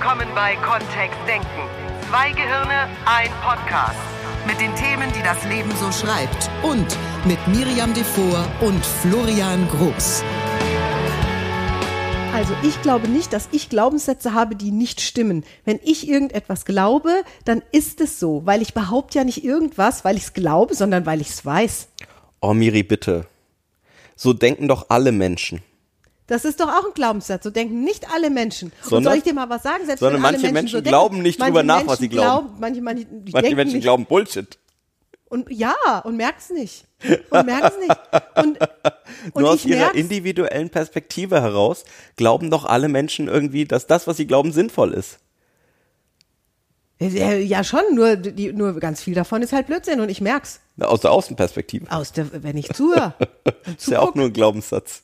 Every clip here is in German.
willkommen bei Kontext Denken. Zwei Gehirne, ein Podcast. Mit den Themen, die das Leben so schreibt. Und mit Miriam Devor und Florian Groß. Also ich glaube nicht, dass ich Glaubenssätze habe, die nicht stimmen. Wenn ich irgendetwas glaube, dann ist es so, weil ich behaupte ja nicht irgendwas, weil ich es glaube, sondern weil ich es weiß. Oh, Miri, bitte. So denken doch alle Menschen. Das ist doch auch ein Glaubenssatz. So denken nicht alle Menschen. Sondern, Und soll ich dir mal was sagen? Selbst sondern manche Menschen, Menschen so denken, glauben nicht manche drüber nach, was sie glauben. manche, manche, Manche denken Menschen nicht. glauben Bullshit. Und ja, und merk's nicht. Und merk's nicht. Und, und Nur aus ihrer merk's. individuellen Perspektive heraus glauben doch alle Menschen irgendwie, dass das, was sie glauben, sinnvoll ist. Ja, schon, nur, die, nur ganz viel davon ist halt Blödsinn und ich merk's. Aus der Außenperspektive. Aus der, wenn ich zuhöre. Ist ja auch nur ein Glaubenssatz.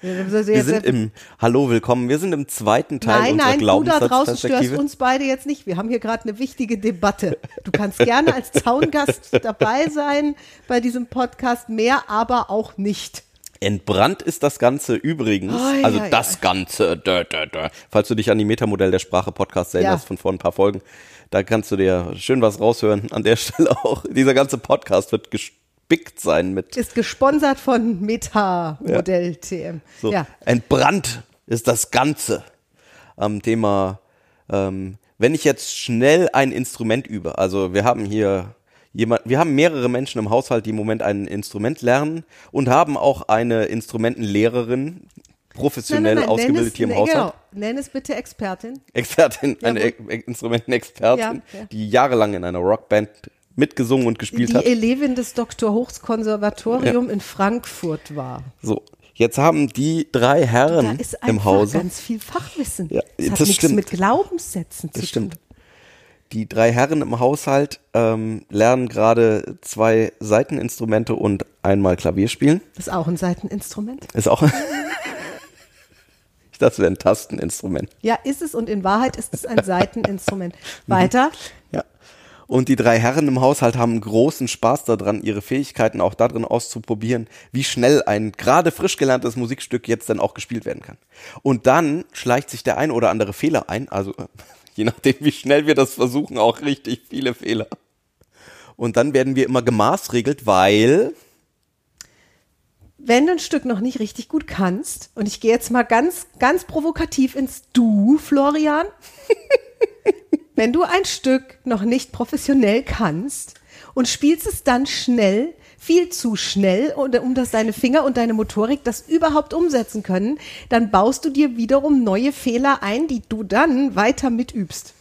Ja, Wir sind im, hallo, willkommen, wir sind im zweiten Teil Nein, unserer nein, du da draußen störst uns beide jetzt nicht. Wir haben hier gerade eine wichtige Debatte. Du kannst gerne als Zaungast dabei sein bei diesem Podcast, mehr aber auch nicht. Entbrannt ist das Ganze übrigens, Oi, also oi, das Ganze, dö, dö, dö. falls du dich an die Metamodell der Sprache Podcast erinnerst Ja. von vor ein paar Folgen, da kannst du dir schön was raushören. An der Stelle auch, dieser ganze Podcast wird gespickt sein mit Ist gesponsert von Meta Modell TM. So, Ja. entbrannt ist das Ganze am Thema, ähm, wenn ich jetzt schnell ein Instrument übe. Also wir haben hier jemand, wir haben mehrere Menschen im Haushalt, die im Moment ein Instrument lernen und haben auch eine Instrumentenlehrerin, professionell Nein, nein, nein, ausgebildet es, hier im nee, Haushalt. Genau, nenn es bitte Expertin. Expertin, eine e Instrumentenexpertin, Ja, ja. die jahrelang in einer Rockband mitgesungen und gespielt Die hat. Elevin des Dr. Hochs Konservatorium in Frankfurt war. So, jetzt haben die drei Da Herren ist einfach im Hause. ganz viel Fachwissen. Ja, das hat das nichts stimmt. mit Glaubenssätzen zu Das stimmt. tun. Die drei Herren im Haushalt ähm, lernen gerade zwei Saiteninstrumente und einmal Klavier spielen. Das ist auch ein Seiteninstrument. Ist auch. ich dachte, es wäre ein Tasteninstrument. Ja, ist es und in Wahrheit ist es ein Seiteninstrument. Weiter. Und die drei Herren im Haushalt haben großen Spaß daran, ihre Fähigkeiten auch darin auszuprobieren, wie schnell ein gerade frisch gelerntes Musikstück jetzt dann auch gespielt werden kann. Und dann schleicht sich der ein oder andere Fehler ein, also je nachdem, wie schnell wir das versuchen, auch richtig viele Fehler. Und dann werden wir immer gemaßregelt, weil Wenn du ein Stück noch nicht richtig gut kannst, und ich gehe jetzt mal ganz, ganz provokativ ins Du, Florian. Wenn du ein Stück noch nicht professionell kannst und spielst es dann schnell, viel zu schnell, um dass deine Finger und deine Motorik das überhaupt umsetzen können, dann baust du dir wiederum neue Fehler ein, die du dann weiter mitübst.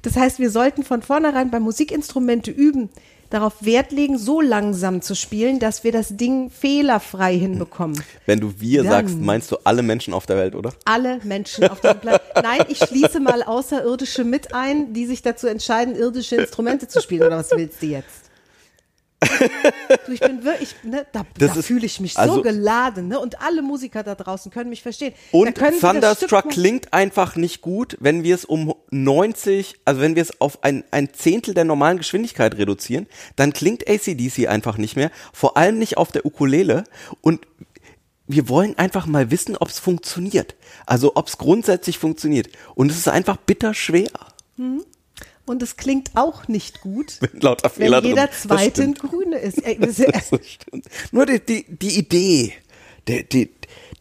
Das heißt, wir sollten von vornherein bei Musikinstrumente üben, darauf Wert legen, so langsam zu spielen, dass wir das Ding fehlerfrei hinbekommen. wenn du wir Dann. sagst, meinst du alle Menschen auf der Welt, oder? Alle Menschen auf dem Planeten. Nein, ich schließe mal Außerirdische mit ein, die sich dazu entscheiden, irdische Instrumente zu spielen. Oder was willst du jetzt? Du, ich bin wirklich, ne, da, da fühle ich mich also- so geladen, ne? Und alle Musiker da draußen können mich verstehen. Und Thunderstruck klingt einfach nicht gut, wenn wir es um 90, also wenn wir es auf ein, ein Zehntel der normalen Geschwindigkeit reduzieren, dann klingt ACDC einfach nicht mehr, vor allem nicht auf der Ukulele und wir wollen einfach mal wissen, ob es funktioniert. Also ob es grundsätzlich funktioniert. Und es ist einfach bitter schwer. Und es klingt auch nicht gut, Wenn lauter wenn Fehler drin. jeder Das zweite ein. Grüne ist. Stimmt. Nur die, die, die Idee, die, die,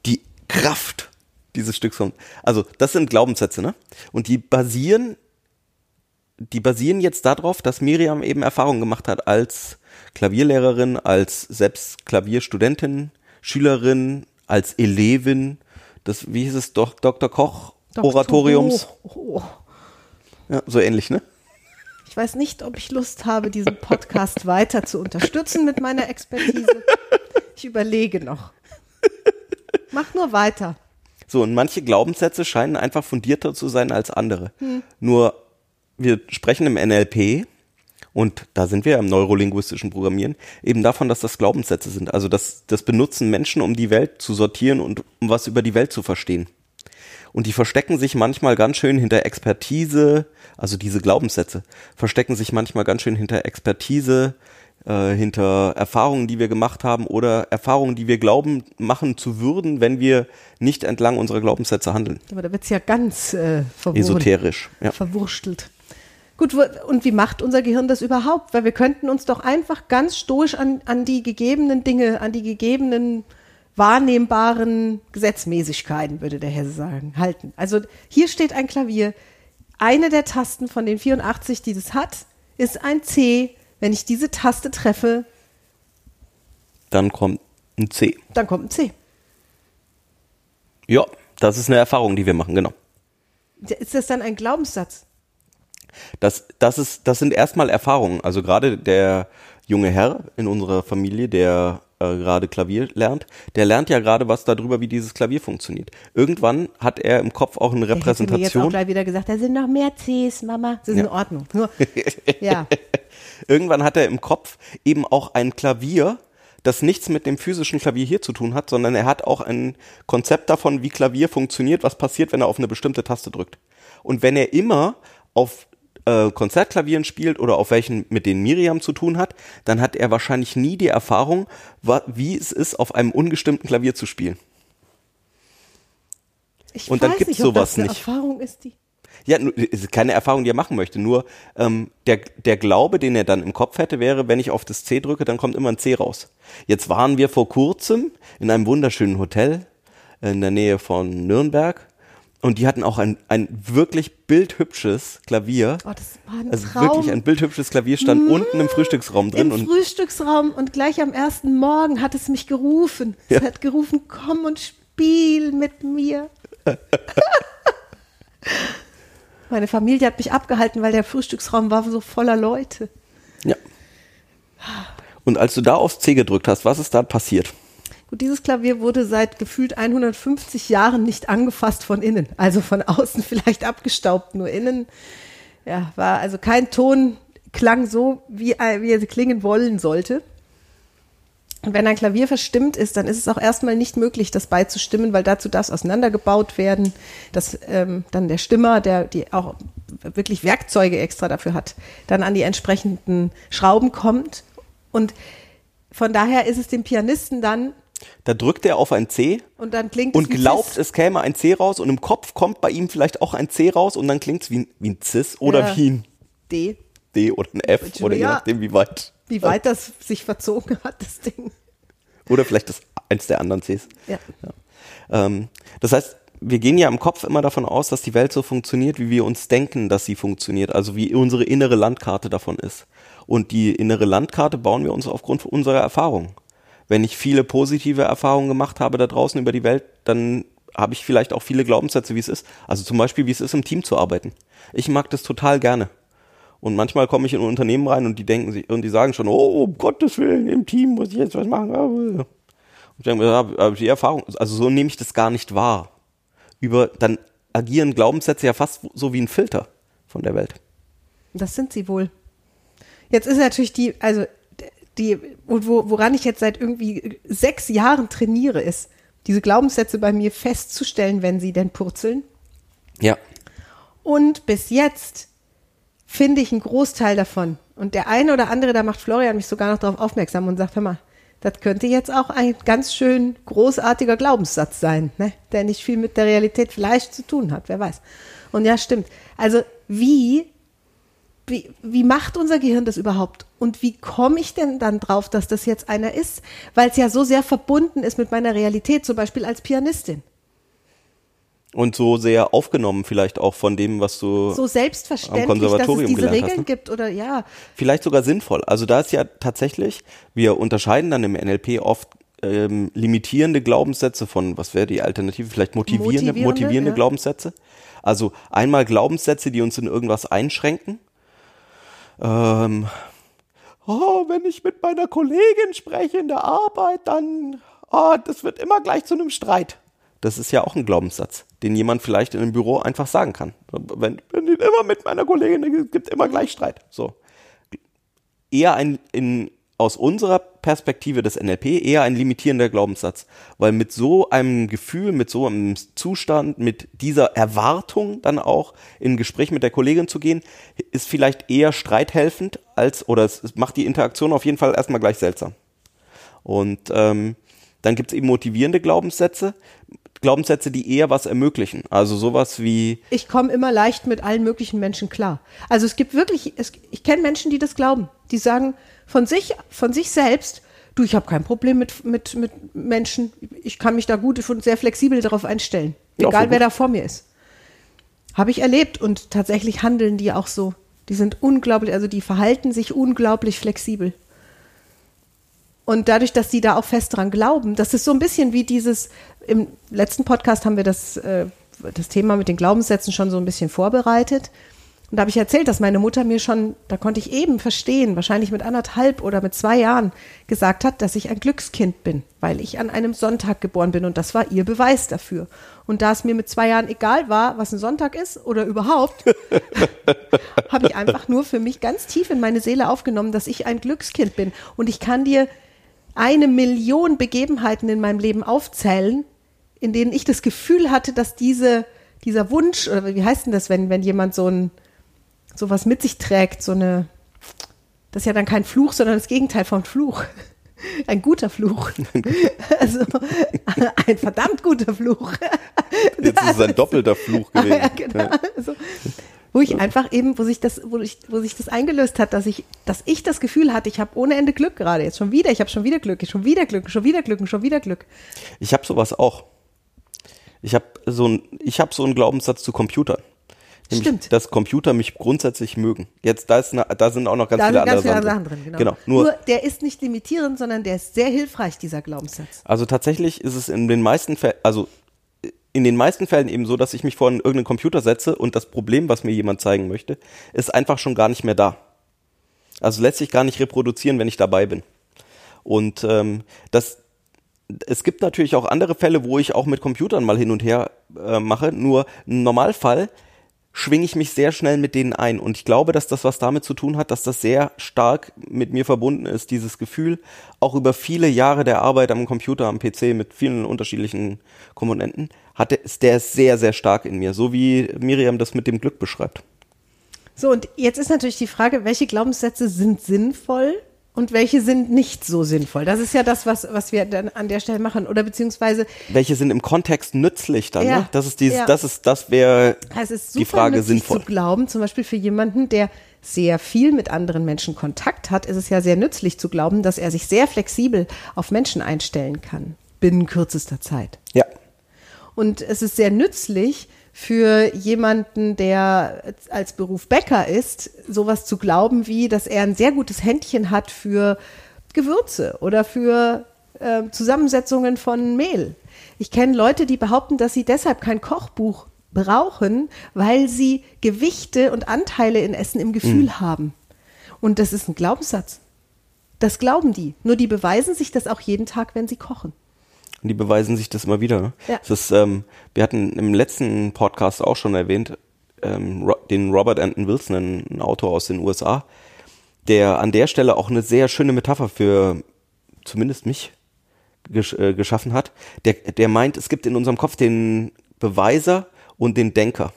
die Kraft dieses Stücks kommt. Also, das sind Glaubenssätze, ne? Und die basieren, die basieren jetzt darauf, dass Miriam eben Erfahrung gemacht hat als Klavierlehrerin, als selbst Klavierstudentin, Schülerin, als Elevin des, wie hieß es, doch, Dr. Koch. Oratoriums. Oh, oh. Ja, so ähnlich, ne? Ich weiß nicht, ob ich Lust habe, diesen Podcast weiter zu unterstützen mit meiner Expertise. Ich überlege noch. Mach nur weiter. So, und manche Glaubenssätze scheinen einfach fundierter zu sein als andere. Nur, wir sprechen im NLP, und da sind wir ja im neurolinguistischen Programmieren, eben davon, dass das Glaubenssätze sind. Also das, das benutzen Menschen, um die Welt zu sortieren und um was über die Welt zu verstehen. Und die verstecken sich manchmal ganz schön hinter Expertise, also diese Glaubenssätze, verstecken sich manchmal ganz schön hinter Expertise, äh, hinter Erfahrungen, die wir gemacht haben oder Erfahrungen, die wir glauben machen zu würden, wenn wir nicht entlang unserer Glaubenssätze handeln. Aber da wird's ja ganz äh. Esoterisch. Ja. verwurstelt. Gut, und wie macht unser Gehirn das überhaupt? Weil wir könnten uns doch einfach ganz stoisch an, an die gegebenen Dinge, an die gegebenen wahrnehmbaren Gesetzmäßigkeiten, würde der Hesse sagen, halten. Also hier steht ein Klavier. Eine der Tasten von den 84, die das hat, ist ein C. Wenn ich diese Taste treffe, Dann kommt ein C. dann kommt ein C. Ja, das ist eine Erfahrung, die wir machen, genau. Ist das dann ein Glaubenssatz? Das, das, ist, das sind erstmal Erfahrungen. Also gerade der junge Herr in unserer Familie, der äh, gerade Klavier lernt, der lernt ja gerade was darüber, wie dieses Klavier funktioniert. Irgendwann hat er im Kopf auch eine hätte mir jetzt auch Repräsentation. gleich wieder gesagt, da sind noch mehr Cs, Mama. Das ist in Ordnung. Nur, ja. Irgendwann hat er im Kopf eben auch ein Klavier, das nichts mit dem physischen Klavier hier zu tun hat, sondern er hat auch ein Konzept davon, wie Klavier funktioniert, was passiert, wenn er auf eine bestimmte Taste drückt. Und wenn er immer auf äh, Konzertklavieren spielt oder auf welchen, mit denen Miriam zu tun hat, dann hat er wahrscheinlich nie die Erfahrung, wie es ist, auf einem ungestimmten Klavier zu spielen. Ich Und dann nicht, ob sowas nicht. Erfahrung ist, die. Ja, es keine Erfahrung, die er machen möchte. Nur ähm, der, der Glaube, den er dann im Kopf hätte, wäre, wenn ich auf das C drücke, dann kommt immer ein C raus. Jetzt waren wir vor kurzem in einem wunderschönen Hotel in der Nähe von Nürnberg und die hatten auch ein, ein wirklich bildhübsches Klavier. Oh, das war ein also Traum. wirklich ein bildhübsches Klavier stand unten im Frühstücksraum drin Im und Frühstücksraum und gleich am ersten Morgen hat es mich gerufen. Es Ja. hat gerufen, komm und spiel mit mir. Meine Familie hat mich abgehalten, weil der Frühstücksraum war so voller Leute. ja. Und als du da aufs C gedrückt hast, was ist da passiert? Gut, dieses Klavier wurde seit gefühlt 150 Jahren nicht angefasst von innen. Also von außen vielleicht abgestaubt, nur innen. Ja, war also kein Ton klang so, wie, er- wie er klingen wollen sollte. Und wenn ein Klavier verstimmt ist, dann ist es auch erstmal nicht möglich, das beizustimmen, weil dazu darf es auseinandergebaut werden, dass ähm, dann der Stimmer, der die auch wirklich Werkzeuge extra dafür hat, dann an die entsprechenden Schrauben kommt. Und von daher ist es dem Pianisten dann, Da drückt er auf ein C und dann klingt und glaubt, es käme ein C raus und im Kopf kommt bei ihm vielleicht auch ein C raus und dann klingt es wie, ein- wie ein Cis oder Ja. wie ein D. D oder ein F oder je Ja. nachdem wie weit. Wie weit das sich verzogen hat, das Ding. Oder vielleicht das eins der anderen Cs. Ja. Ähm, das heißt, wir gehen ja im Kopf immer davon aus, dass die Welt so funktioniert, wie wir uns denken, dass sie funktioniert. Also wie unsere innere Landkarte davon ist. Und die innere Landkarte bauen wir uns aufgrund unserer Erfahrungen. Wenn ich viele positive Erfahrungen gemacht habe da draußen über die Welt, dann habe ich vielleicht auch viele Glaubenssätze, wie es ist. Also zum Beispiel, wie es ist, im Team zu arbeiten. Ich mag das total gerne. Und manchmal komme ich in ein Unternehmen rein und die denken sich, und die sagen schon, oh, um Gottes Willen, im Team muss ich jetzt was machen. Und ich denke ja, habe ich die Erfahrung, also so nehme ich das gar nicht wahr. Über, dann agieren Glaubenssätze ja fast so wie ein Filter von der Welt. Das sind sie wohl. Jetzt ist natürlich die, also die, und wo, woran ich jetzt seit irgendwie sechs Jahren trainiere, ist, diese Glaubenssätze bei mir festzustellen, wenn sie denn purzeln. Ja. Und bis jetzt finde ich einen Großteil davon. Und der eine oder andere, da macht Florian mich sogar noch darauf aufmerksam und sagt, hör mal, das könnte jetzt auch ein ganz schön großartiger Glaubenssatz sein, ne? der nicht viel mit der Realität vielleicht zu tun hat, wer weiß. Und ja, stimmt. Also wie, wie, wie macht unser Gehirn das überhaupt? Und wie komme ich denn dann drauf, dass das jetzt einer ist? Weil es ja so sehr verbunden ist mit meiner Realität, zum Beispiel als Pianistin. Und so sehr aufgenommen vielleicht auch von dem, was du So selbstverständlich, Am dass es Konservatorium diese Regeln hast, ne? gibt oder ja. vielleicht sogar sinnvoll. Also da ist ja tatsächlich, wir unterscheiden dann im NLP oft ähm, limitierende Glaubenssätze von, was wäre die Alternative, vielleicht motivierende, Motivierende, motivierende ja. Glaubenssätze. Also einmal Glaubenssätze, die uns in irgendwas einschränken. Ähm, oh, wenn ich mit meiner Kollegin spreche in der Arbeit, dann, oh, das wird immer gleich zu einem Streit. Das ist ja auch ein Glaubenssatz, den jemand vielleicht in einem Büro einfach sagen kann. Wenn, wenn ich immer mit meiner Kollegin, es gibt immer gleich Streit. So eher ein in, aus unserer Perspektive des NLP eher ein limitierender Glaubenssatz, weil mit so einem Gefühl, mit so einem Zustand, mit dieser Erwartung dann auch in Gespräch mit der Kollegin zu gehen, ist vielleicht eher streithelfend als, oder es, es macht die Interaktion auf jeden Fall erstmal gleich seltsam. Und ähm, dann gibt es eben motivierende Glaubenssätze, Glaubenssätze, die eher was ermöglichen. Also sowas wie. Ich komme immer leicht mit allen möglichen Menschen klar. Also es gibt wirklich, es, ich kenne Menschen, die das glauben. Die sagen von sich, von sich selbst, du, ich habe kein Problem mit, mit, mit Menschen. Ich kann mich da gut und sehr flexibel darauf einstellen. Egal wer da vor mir ist. Habe ich erlebt und tatsächlich handeln die auch so. Die sind unglaublich, also die verhalten sich unglaublich flexibel. Und dadurch, dass die da auch fest dran glauben, das ist so ein bisschen wie dieses, im letzten Podcast haben wir das, äh, das Thema mit den Glaubenssätzen schon so ein bisschen vorbereitet. Und da habe ich erzählt, dass meine Mutter mir schon, da konnte ich eben verstehen, wahrscheinlich mit anderthalb oder mit zwei Jahren, gesagt hat, dass ich ein Glückskind bin, weil ich an einem Sonntag geboren bin. Und das war ihr Beweis dafür. Und da es mir mit zwei Jahren egal war, was ein Sonntag ist oder überhaupt, habe ich einfach nur für mich ganz tief in meine Seele aufgenommen, dass ich ein Glückskind bin. Und ich kann dir eine Million Begebenheiten in meinem Leben aufzählen, in denen ich das Gefühl hatte, dass diese, dieser Wunsch, oder wie heißt denn das, wenn, wenn jemand so ein, sowas mit sich trägt, so eine, das ist ja dann kein Fluch, sondern das Gegenteil von Fluch. Ein guter Fluch. Also ein verdammt guter Fluch. Jetzt ist es ein doppelter Fluch gewesen. Ja, genau. Also, wo ich einfach eben, wo sich das, wo ich, wo sich das eingelöst hat, dass ich, dass ich das Gefühl hatte, ich habe ohne Ende Glück gerade jetzt schon wieder, ich habe schon wieder Glück, schon wieder Glück, schon wieder Glück, schon wieder Glück. Ich habe sowas auch. Ich habe so ein, ich habe so einen Glaubenssatz zu Computern. Nämlich, Stimmt. Dass Computer mich grundsätzlich mögen. Jetzt da ist, eine, da sind auch noch ganz Da viele ganz andere viele Sachen Sachen drin, genau. Genau. Nur, Nur der ist nicht limitierend, sondern der ist sehr hilfreich, dieser Glaubenssatz. also tatsächlich ist es in den meisten Fällen, also in den meisten Fällen eben so, dass ich mich vor einen- irgendeinen Computer setze und das Problem, was mir jemand zeigen möchte, ist einfach schon gar nicht mehr da. Also lässt sich gar nicht reproduzieren, wenn ich dabei bin. Und ähm, das, es gibt natürlich auch andere Fälle, wo ich auch mit Computern mal hin und her äh, mache. Nur im Normalfall schwinge ich mich sehr schnell mit denen ein. Und ich glaube, dass das was damit zu tun hat, dass das sehr stark mit mir verbunden ist, dieses Gefühl, auch über viele Jahre der Arbeit am Computer, am PC mit vielen unterschiedlichen Komponenten, hat der, ist der ist sehr, sehr stark in mir. So wie Miriam das mit dem Glück beschreibt. So, und jetzt ist natürlich die Frage, welche Glaubenssätze sind sinnvoll und welche sind nicht so sinnvoll? Das ist ja das, was, was wir dann an der Stelle machen. Oder beziehungsweise, Welche sind im Kontext nützlich dann? Ja, Ne? Das ist dieses, ja. das ist, das wäre es ist super die Frage sinnvoll. zu glauben, zum Beispiel für jemanden, der sehr viel mit anderen Menschen Kontakt hat, ist es ja sehr nützlich zu glauben, dass er sich sehr flexibel auf Menschen einstellen kann, binnen kürzester Zeit. Ja. Und es ist sehr nützlich für jemanden, der als Beruf Bäcker ist, sowas zu glauben wie, dass er ein sehr gutes Händchen hat für Gewürze oder für äh, Zusammensetzungen von Mehl. Ich kenne Leute, die behaupten, dass sie deshalb kein Kochbuch brauchen, weil sie Gewichte und Anteile in Essen im Gefühl haben. Und das ist ein Glaubenssatz. Das glauben die. Nur die beweisen sich das auch jeden Tag, wenn sie kochen. Und die beweisen sich das immer wieder. Ja. Es ist, ähm, wir hatten im letzten Podcast auch schon erwähnt, ähm, den Robert Anton Wilson, ein, ein Autor aus den USA, der an der Stelle auch eine sehr schöne Metapher für zumindest mich gesch äh, geschaffen hat. Der, der meint, es gibt in unserem Kopf den Beweiser und den Denker.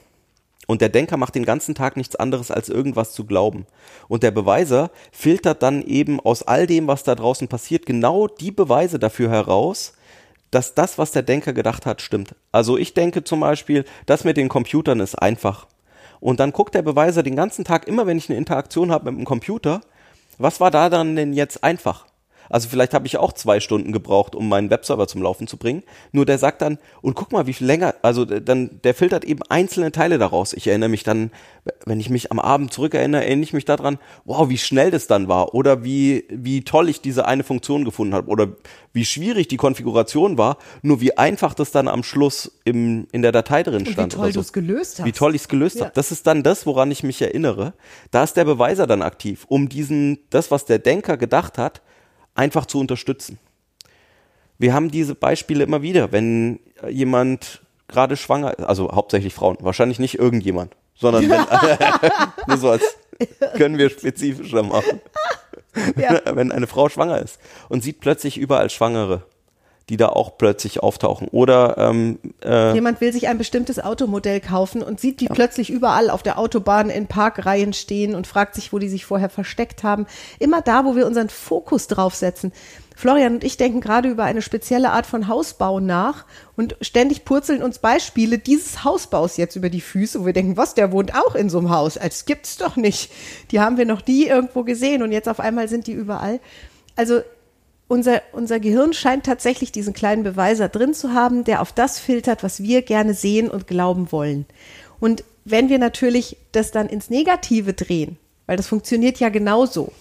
Und der Denker macht den ganzen Tag nichts anderes, als irgendwas zu glauben. Und der Beweiser filtert dann eben aus all dem, was da draußen passiert, genau die Beweise dafür heraus, dass das, was der Denker gedacht hat, stimmt. Also ich denke zum Beispiel, das mit den Computern ist einfach. Und dann guckt der Beweiser den ganzen Tag, immer wenn ich eine Interaktion habe mit dem Computer, was war da dann denn jetzt einfach? Also vielleicht habe ich auch zwei Stunden gebraucht, um meinen Webserver zum Laufen zu bringen. Nur der sagt dann, und guck mal, wie viel länger, also dann, der filtert eben einzelne Teile daraus. Ich erinnere mich dann, wenn ich mich am Abend zurückerinnere, erinnere ich mich daran, wow, wie schnell das dann war oder wie, wie toll ich diese eine Funktion gefunden habe oder wie schwierig die Konfiguration war, nur wie einfach das dann am Schluss im, in der Datei drin Und wie stand. toll so. du es gelöst hast. Wie toll ich es gelöst Ja. habe. Das ist dann das, woran ich mich erinnere. Da ist der Beweiser dann aktiv, um diesen, das, was der Denker gedacht hat, einfach zu unterstützen. Wir haben diese Beispiele immer wieder, wenn jemand gerade schwanger ist, also hauptsächlich Frauen, wahrscheinlich nicht irgendjemand, sondern wenn, nur so als können wir spezifischer machen. Ja. wenn eine Frau schwanger ist und sieht plötzlich überall Schwangere, die da auch plötzlich auftauchen. Oder ähm, äh, Jemand will sich ein bestimmtes Automodell kaufen und sieht die plötzlich überall auf der Autobahn in Parkreihen stehen und fragt sich, wo die sich vorher versteckt haben. Immer da, wo wir unseren Fokus draufsetzen. Florian und ich denken gerade über eine spezielle Art von Hausbau nach und ständig purzeln uns Beispiele dieses Hausbaus jetzt über die Füße, wo wir denken, was, der wohnt auch in so einem Haus. Das gibt's doch nicht. Die haben wir noch nie irgendwo gesehen und jetzt auf einmal sind die überall. Also unser, unser Gehirn scheint tatsächlich diesen kleinen Beweiser drin zu haben, der auf das filtert, was wir gerne sehen und glauben wollen. Und wenn wir natürlich das dann ins Negative drehen, weil das funktioniert ja genauso.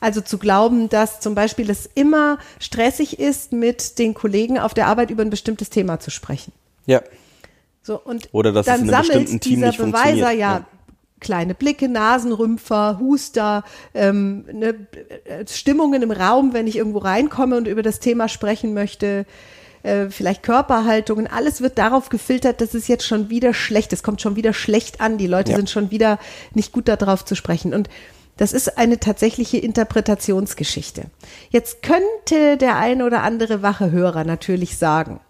Also zu glauben, dass zum Beispiel es immer stressig ist, mit den Kollegen auf der Arbeit über ein bestimmtes Thema zu sprechen. ja, So, und Oder dass es dann in einem sammelt bestimmten Team dieser nicht Beweiser ja, ja. Kleine Blicke, Nasenrümpfer, Huster, ähm, ne, äh, Stimmungen im Raum, wenn ich irgendwo reinkomme und über das Thema sprechen möchte, äh, vielleicht Körperhaltungen, alles wird darauf gefiltert, dass es jetzt schon wieder schlecht, es kommt schon wieder schlecht an, die Leute Ja. sind schon wieder nicht gut darauf zu sprechen und das ist eine tatsächliche Interpretationsgeschichte. Jetzt könnte der ein oder andere wache Hörer natürlich sagen,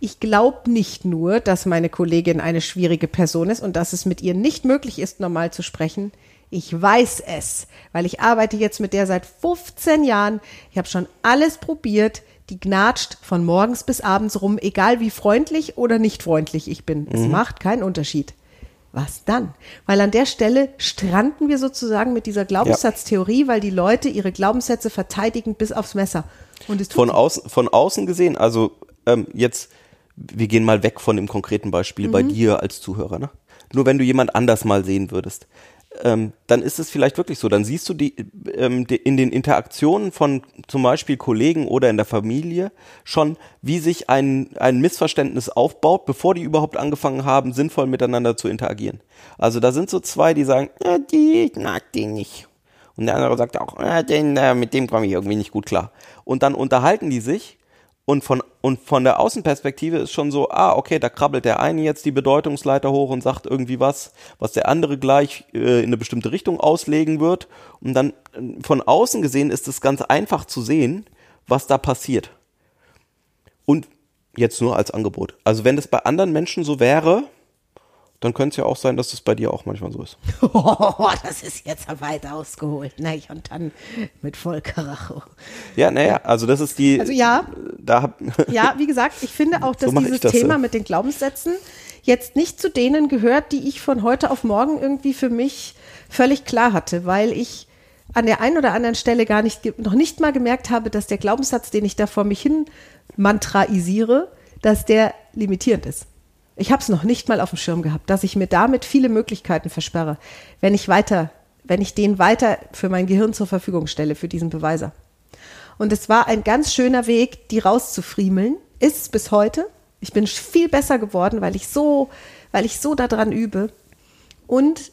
ich glaube nicht nur, dass meine Kollegin eine schwierige Person ist und dass es mit ihr nicht möglich ist, normal zu sprechen. Ich weiß es, weil ich arbeite jetzt mit der seit 15 Jahren. Ich habe schon alles probiert. Die gnatscht von morgens bis abends rum, egal wie freundlich oder nicht freundlich ich bin. Es macht keinen Unterschied. Was dann? Weil an der Stelle stranden wir sozusagen mit dieser Glaubenssatztheorie, weil die Leute ihre Glaubenssätze verteidigen bis aufs Messer. Und es tut von, außen, von außen gesehen, also ähm, jetzt, wir gehen mal weg von dem konkreten Beispiel bei Mhm. dir als Zuhörer. Ne? Nur wenn du jemand anders mal sehen würdest, ähm, dann ist es vielleicht wirklich so. Dann siehst du die, ähm, die in den Interaktionen von zum Beispiel Kollegen oder in der Familie schon, wie sich ein, ein Missverständnis aufbaut, bevor die überhaupt angefangen haben, sinnvoll miteinander zu interagieren. Also da sind so zwei, die sagen, ja, die, ich mag den nicht. Und der andere sagt auch, äh, den, äh, mit dem komme ich irgendwie nicht gut klar. Und dann unterhalten die sich und von, und von der Außenperspektive ist schon so, ah, okay, da krabbelt der eine jetzt die Bedeutungsleiter hoch und sagt irgendwie was, was der andere gleich äh, in eine bestimmte Richtung auslegen wird. Und dann äh, von außen gesehen ist es ganz einfach zu sehen, was da passiert. Und jetzt nur als Angebot. Also wenn das bei anderen Menschen so wäre, dann könnte es ja auch sein, dass das bei dir auch manchmal so ist. Oh, das ist jetzt weit ausgeholt. Ich und dann mit Vollkaracho. Ja, naja, also das ist die. Also ja. Da hab, Ja, wie gesagt, ich finde auch, dass So dieses das, Thema ja. mit den Glaubenssätzen jetzt nicht zu denen gehört, die ich von heute auf morgen irgendwie für mich völlig klar hatte, weil ich an der einen oder anderen Stelle gar nicht, noch nicht mal gemerkt habe, dass der Glaubenssatz, den ich da vor mich hin mantraisiere, dass der limitierend ist. Ich habe es noch nicht mal auf dem Schirm gehabt, dass ich mir damit viele Möglichkeiten versperre, wenn ich weiter, wenn ich den weiter für mein Gehirn zur Verfügung stelle, für diesen Beweiser. Und es war ein ganz schöner Weg, die rauszufriemeln. Ist es bis heute. Ich bin viel besser geworden, weil ich so, weil ich so daran übe. Und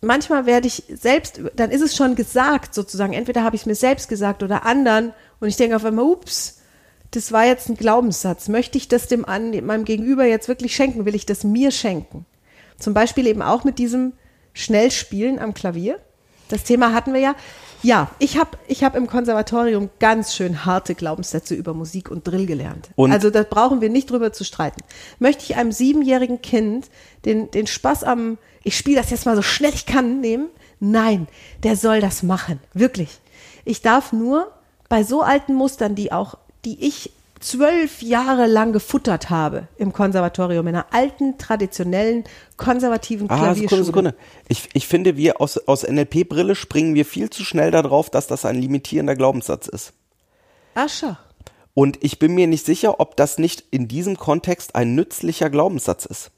manchmal werde ich selbst, dann ist es schon gesagt sozusagen. Entweder habe ich es mir selbst gesagt oder anderen. Und ich denke auf einmal, ups, das war jetzt ein Glaubenssatz. Möchte ich das dem an, meinem Gegenüber jetzt wirklich schenken? Will ich das mir schenken? Zum Beispiel eben auch mit diesem Schnellspielen am Klavier. Das Thema hatten wir ja. Ja, ich habe ich hab im Konservatorium ganz schön harte Glaubenssätze über Musik und Drill gelernt. Und- also da brauchen wir nicht drüber zu streiten. Möchte ich einem siebenjährigen Kind den, den Spaß am, ich spiele das jetzt mal so schnell ich kann, nehmen? Nein, der soll das machen. Wirklich. Ich darf nur bei so alten Mustern, die auch, die ich zwölf Jahre lang gefuttert habe im Konservatorium, in einer alten, traditionellen, konservativen Ah, Klavierschule. Sekunde, Sekunde. Ich, ich finde, wir aus, aus NLP-Brille springen wir viel zu schnell darauf, dass das ein limitierender Glaubenssatz ist. Ascha. Und ich bin mir nicht sicher, ob das nicht in diesem Kontext ein nützlicher Glaubenssatz ist.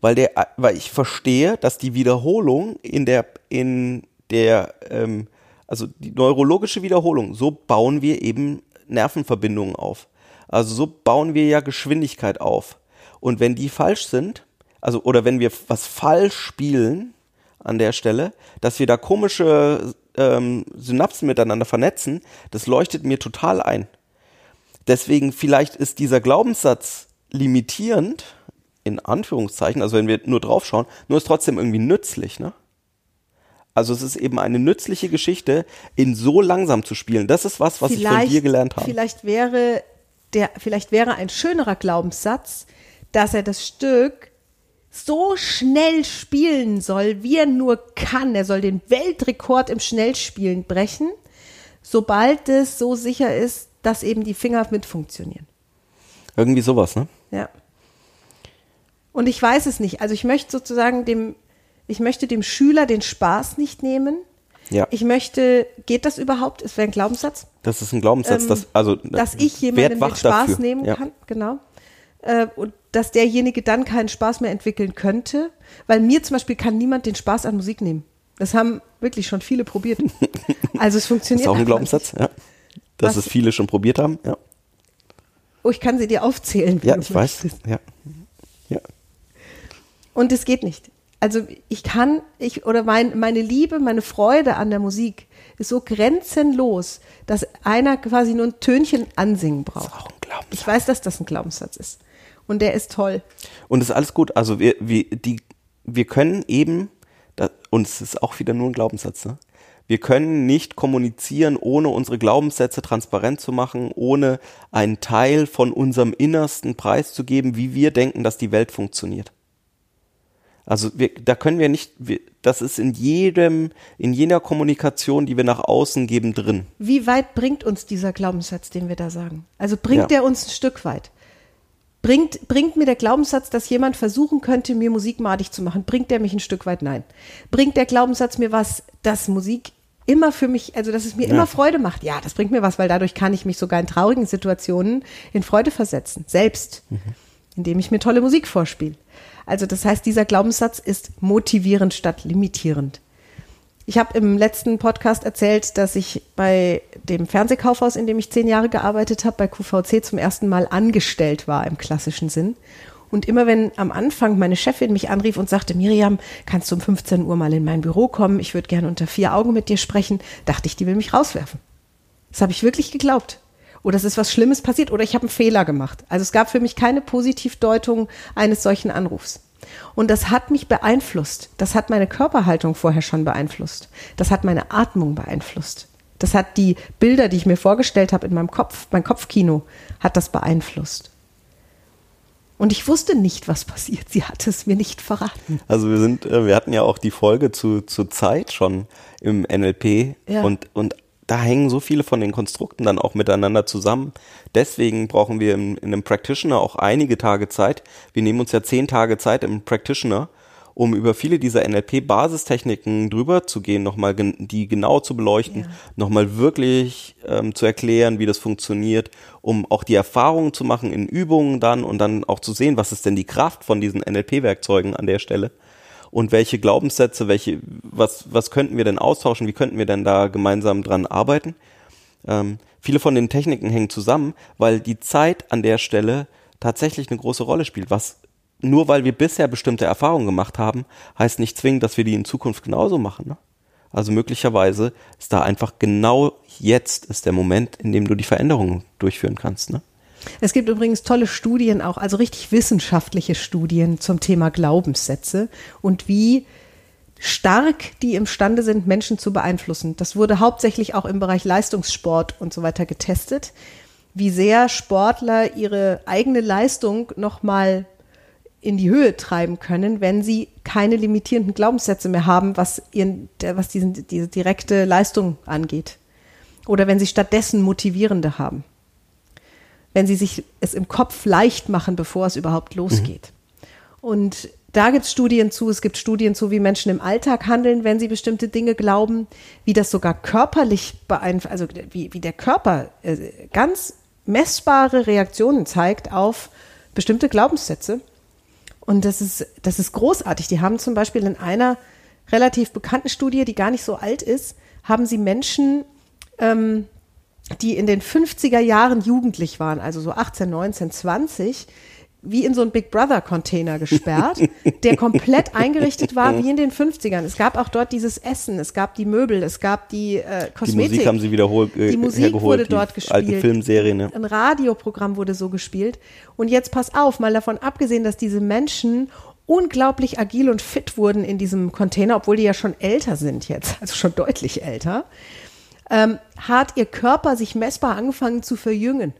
Weil der, weil ich verstehe, dass die Wiederholung in der, in der, ähm, also die neurologische Wiederholung, so bauen wir eben Nervenverbindungen auf. Also so bauen wir ja Geschwindigkeit auf. Und wenn die falsch sind, also oder wenn wir was falsch spielen an der Stelle, dass wir da komische ähm, Synapsen miteinander vernetzen, das leuchtet mir total ein. Deswegen vielleicht ist dieser Glaubenssatz limitierend, in Anführungszeichen, also wenn wir nur draufschauen, nur ist trotzdem irgendwie nützlich, ne? Also es ist eben eine nützliche Geschichte, in so langsam zu spielen. Das ist was, was ich von dir gelernt habe. Vielleicht wäre der, vielleicht wäre ein schönerer Glaubenssatz, dass er das Stück so schnell spielen soll, wie er nur kann. Er soll den Weltrekord im Schnellspielen brechen, sobald es so sicher ist, dass eben die Finger mit funktionieren. Irgendwie sowas, ne? Ja. Und ich weiß es nicht. Also ich möchte sozusagen dem, ich möchte dem Schüler den Spaß nicht nehmen. Ja. Ich möchte, geht das überhaupt? Es wäre ein Glaubenssatz, Das ist ein Glaubenssatz, Ähm, dass, also, dass ich jemandem den Spaß dafür. nehmen ja. kann, genau. Äh, und dass derjenige dann keinen Spaß mehr entwickeln könnte, weil mir zum Beispiel kann niemand den Spaß an Musik nehmen. Das haben wirklich schon viele probiert. Also es Das funktioniert. ist auch ein Glaubenssatz, nicht. ja. Dass Was- es viele schon probiert haben, ja. Oh, ich kann sie dir aufzählen. Ja, ich weiß. möchtest. Ja. ja. Und es geht nicht. Also ich kann, ich oder mein, meine Liebe, meine Freude an der Musik ist so grenzenlos, dass einer quasi nur ein Tönchen ansingen braucht. auch ein Glaubenssatz. Ich weiß, dass das ein Glaubenssatz ist. Und der ist toll. Und es ist alles gut. Also wir, wir, die, wir können eben, da, und es ist auch wieder nur ein Glaubenssatz, ne? wir können nicht kommunizieren, ohne unsere Glaubenssätze transparent zu machen, ohne einen Teil von unserem Innersten preiszugeben, wie wir denken, dass die Welt funktioniert. Also wir, da können wir nicht, wir, das ist in jedem, in jeder Kommunikation, die wir nach außen geben, drin. Wie weit bringt uns dieser Glaubenssatz, den wir da sagen? Also bringt Ja. er uns ein Stück weit? Bringt, bringt mir der Glaubenssatz, dass jemand versuchen könnte, mir Musik madig zu machen, bringt der mich ein Stück weit? Nein. Bringt der Glaubenssatz mir was, dass Musik immer für mich, also dass es mir Ja. immer Freude macht? Ja, das bringt mir was, weil dadurch kann ich mich sogar in traurigen Situationen in Freude versetzen, selbst, indem ich mir tolle Musik vorspiele. Also das heißt, dieser Glaubenssatz ist motivierend statt limitierend. Ich habe im letzten Podcast erzählt, dass ich bei dem Fernsehkaufhaus, in dem ich zehn Jahre gearbeitet habe, bei QVC zum ersten Mal angestellt war im klassischen Sinn. Und immer wenn am Anfang meine Chefin mich anrief und sagte, Miriam, kannst du um 15 Uhr mal in mein Büro kommen? Ich würde gerne unter vier Augen mit dir sprechen, dachte ich, die will mich rauswerfen. Das habe ich wirklich geglaubt. Oder es ist was Schlimmes passiert oder ich habe einen Fehler gemacht. Also es gab für mich keine Positivdeutung eines solchen Anrufs. Und das hat mich beeinflusst. Das hat meine Körperhaltung vorher schon beeinflusst. Das hat meine Atmung beeinflusst. Das hat die Bilder, die ich mir vorgestellt habe in meinem Kopf, mein Kopfkino, hat das beeinflusst. Und ich wusste nicht, was passiert. Sie hatte es mir nicht verraten. Also wir sind, äh, wir hatten ja auch die Folge zu, zu Zeit schon im NLP Ja. und, und da hängen so viele von den Konstrukten dann auch miteinander zusammen. Deswegen brauchen wir in, in einem Practitioner auch einige Tage Zeit. Wir nehmen uns ja zehn Tage Zeit im Practitioner, um über viele dieser NLP-Basistechniken drüber zu gehen, nochmal gen die genau zu beleuchten, Ja. nochmal wirklich ähm, zu erklären, wie das funktioniert, um auch die Erfahrungen zu machen in Übungen dann und dann auch zu sehen, was ist denn die Kraft von diesen NLP-Werkzeugen an der Stelle und welche Glaubenssätze, welche, was, was könnten wir denn austauschen, wie könnten wir denn da gemeinsam dran arbeiten. Ähm, viele von den Techniken hängen zusammen, weil die Zeit an der Stelle tatsächlich eine große Rolle spielt. Was nur weil wir bisher bestimmte Erfahrungen gemacht haben, heißt nicht zwingend, dass wir die in Zukunft genauso machen. Ne? Also möglicherweise ist da einfach genau jetzt ist der Moment, in dem du die Veränderungen durchführen kannst. Ne? Es gibt übrigens tolle Studien auch, also richtig wissenschaftliche Studien zum Thema Glaubenssätze und wie stark die imstande sind, Menschen zu beeinflussen. Das wurde hauptsächlich auch im Bereich Leistungssport und so weiter getestet, wie sehr Sportler ihre eigene Leistung nochmal in die Höhe treiben können, wenn sie keine limitierenden Glaubenssätze mehr haben, was, ihren, was diesen, diese direkte Leistung angeht. Oder wenn sie stattdessen motivierende haben wenn sie sich es im Kopf leicht machen, bevor es überhaupt losgeht. Und da gibt es Studien zu, es gibt Studien zu, wie Menschen im Alltag handeln, wenn sie bestimmte Dinge glauben, wie das sogar körperlich beeinflusst, also wie, wie der Körper äh, ganz messbare Reaktionen zeigt auf bestimmte Glaubenssätze. Und das ist, das ist großartig. Die haben zum Beispiel in einer relativ bekannten Studie, die gar nicht so alt ist, haben sie Menschen ähm, die in den 50er Jahren jugendlich waren, also so 18, 19, 20, wie in so einen Big Brother Container gesperrt, der komplett eingerichtet war wie in den 50ern. Es gab auch dort dieses Essen, es gab die Möbel, es gab die äh, Die Kosmetik. Musik haben sie wiederholt, äh, Die Musik hergeholt, wurde die dort alten gespielt. Filmserien. Ja. Ein Radioprogramm wurde so gespielt. Und jetzt pass auf, mal davon abgesehen, dass diese Menschen unglaublich agil und fit wurden in diesem Container, obwohl die ja schon älter sind jetzt, also schon deutlich älter, ähm, hat ihr Körper sich messbar angefangen zu verjüngen.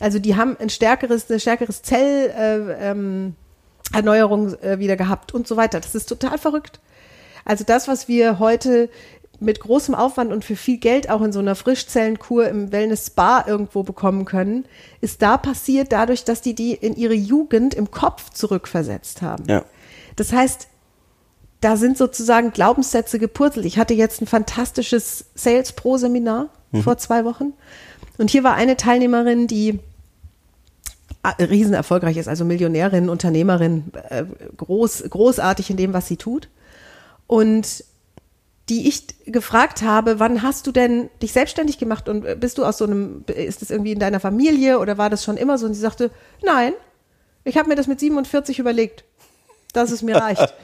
Also die haben ein stärkeres, eine stärkeres Zellerneuerung äh, ähm, Erneuerung, äh, wieder gehabt und so weiter. Das ist total verrückt. Also das, was wir heute mit großem Aufwand und für viel Geld auch in so einer Frischzellenkur im Wellness Spa irgendwo bekommen können, ist da passiert dadurch, dass die die in ihre Jugend im Kopf zurückversetzt haben. Ja. Das heißt, da sind sozusagen Glaubenssätze gepurzelt. Ich hatte jetzt ein fantastisches Sales Pro Seminar mhm. vor zwei Wochen und hier war eine Teilnehmerin, die riesen erfolgreich ist, also Millionärin, Unternehmerin, äh, groß, großartig in dem, was sie tut. Und die ich gefragt habe, wann hast du denn dich selbstständig gemacht und bist du aus so einem, ist das irgendwie in deiner Familie oder war das schon immer so? Und sie sagte, nein, ich habe mir das mit 47 überlegt, dass es mir reicht.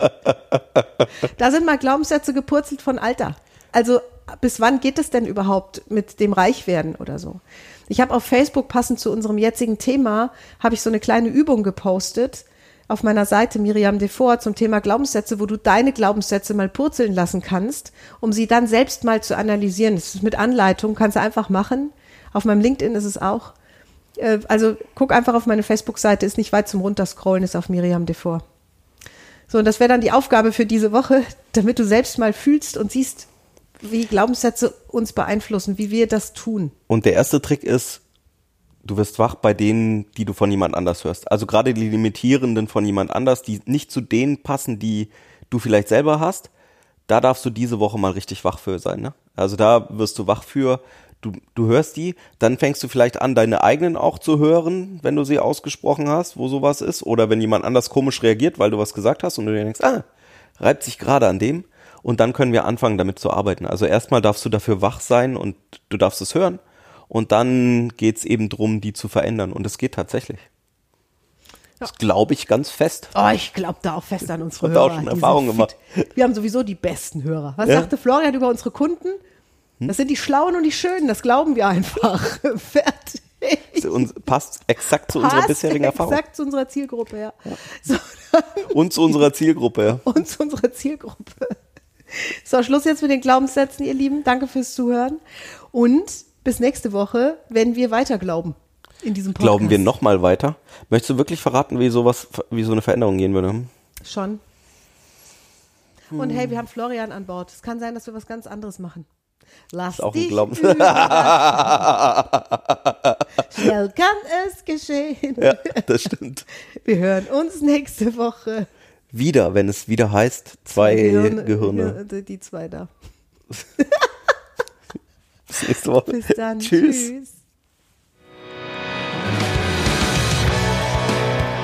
da sind mal Glaubenssätze gepurzelt von Alter. Also bis wann geht es denn überhaupt mit dem Reichwerden oder so? Ich habe auf Facebook passend zu unserem jetzigen Thema habe ich so eine kleine Übung gepostet auf meiner Seite Miriam Devor zum Thema Glaubenssätze, wo du deine Glaubenssätze mal purzeln lassen kannst, um sie dann selbst mal zu analysieren. Das ist mit Anleitung, kannst du einfach machen. Auf meinem LinkedIn ist es auch. Äh, also guck einfach auf meine Facebook-Seite, ist nicht weit zum Runterscrollen, ist auf Miriam Devor. So, und das wäre dann die Aufgabe für diese Woche, damit du selbst mal fühlst und siehst, wie Glaubenssätze uns beeinflussen, wie wir das tun. Und der erste Trick ist, du wirst wach bei denen, die du von jemand anders hörst. Also gerade die limitierenden von jemand anders, die nicht zu denen passen, die du vielleicht selber hast. Da darfst du diese Woche mal richtig wach für sein. Ne? Also da wirst du wach für. Du, du hörst die, dann fängst du vielleicht an, deine eigenen auch zu hören, wenn du sie ausgesprochen hast, wo sowas ist. Oder wenn jemand anders komisch reagiert, weil du was gesagt hast und du dir denkst, ah, reibt sich gerade an dem. Und dann können wir anfangen, damit zu arbeiten. Also erstmal darfst du dafür wach sein und du darfst es hören. Und dann geht's eben drum, die zu verändern. Und es geht tatsächlich. Das glaube ich ganz fest. Oh, ich glaube da auch fest an unsere ich Hörer. Da auch schon Erfahrung gemacht. Wir haben sowieso die besten Hörer. Was ja? sagte Florian über unsere Kunden? Hm? Das sind die Schlauen und die Schönen, das glauben wir einfach. Fertig. Uns, passt exakt zu passt unserer bisherigen Erfahrung. Exakt zu unserer Zielgruppe, ja. ja. So, und zu unserer Zielgruppe, ja. Und zu unserer Zielgruppe. So, Schluss jetzt mit den Glaubenssätzen, ihr Lieben. Danke fürs Zuhören. Und bis nächste Woche, wenn wir weiter glauben in diesem Podcast. Glauben wir nochmal weiter? Möchtest du wirklich verraten, wie sowas, wie so eine Veränderung gehen würde? Schon. Und hey, wir haben Florian an Bord. Es kann sein, dass wir was ganz anderes machen. Lass ist auch dich ein Glauben. Schnell kann es geschehen. Ja, das stimmt. Wir hören uns nächste Woche. Wieder, wenn es wieder heißt, zwei Gehirne. Gehirne. Die zwei da. Bis nächste Woche. Bis dann. Tschüss. Tschüss.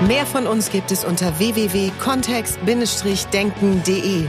Mehr von uns gibt es unter www.kontext-denken.de.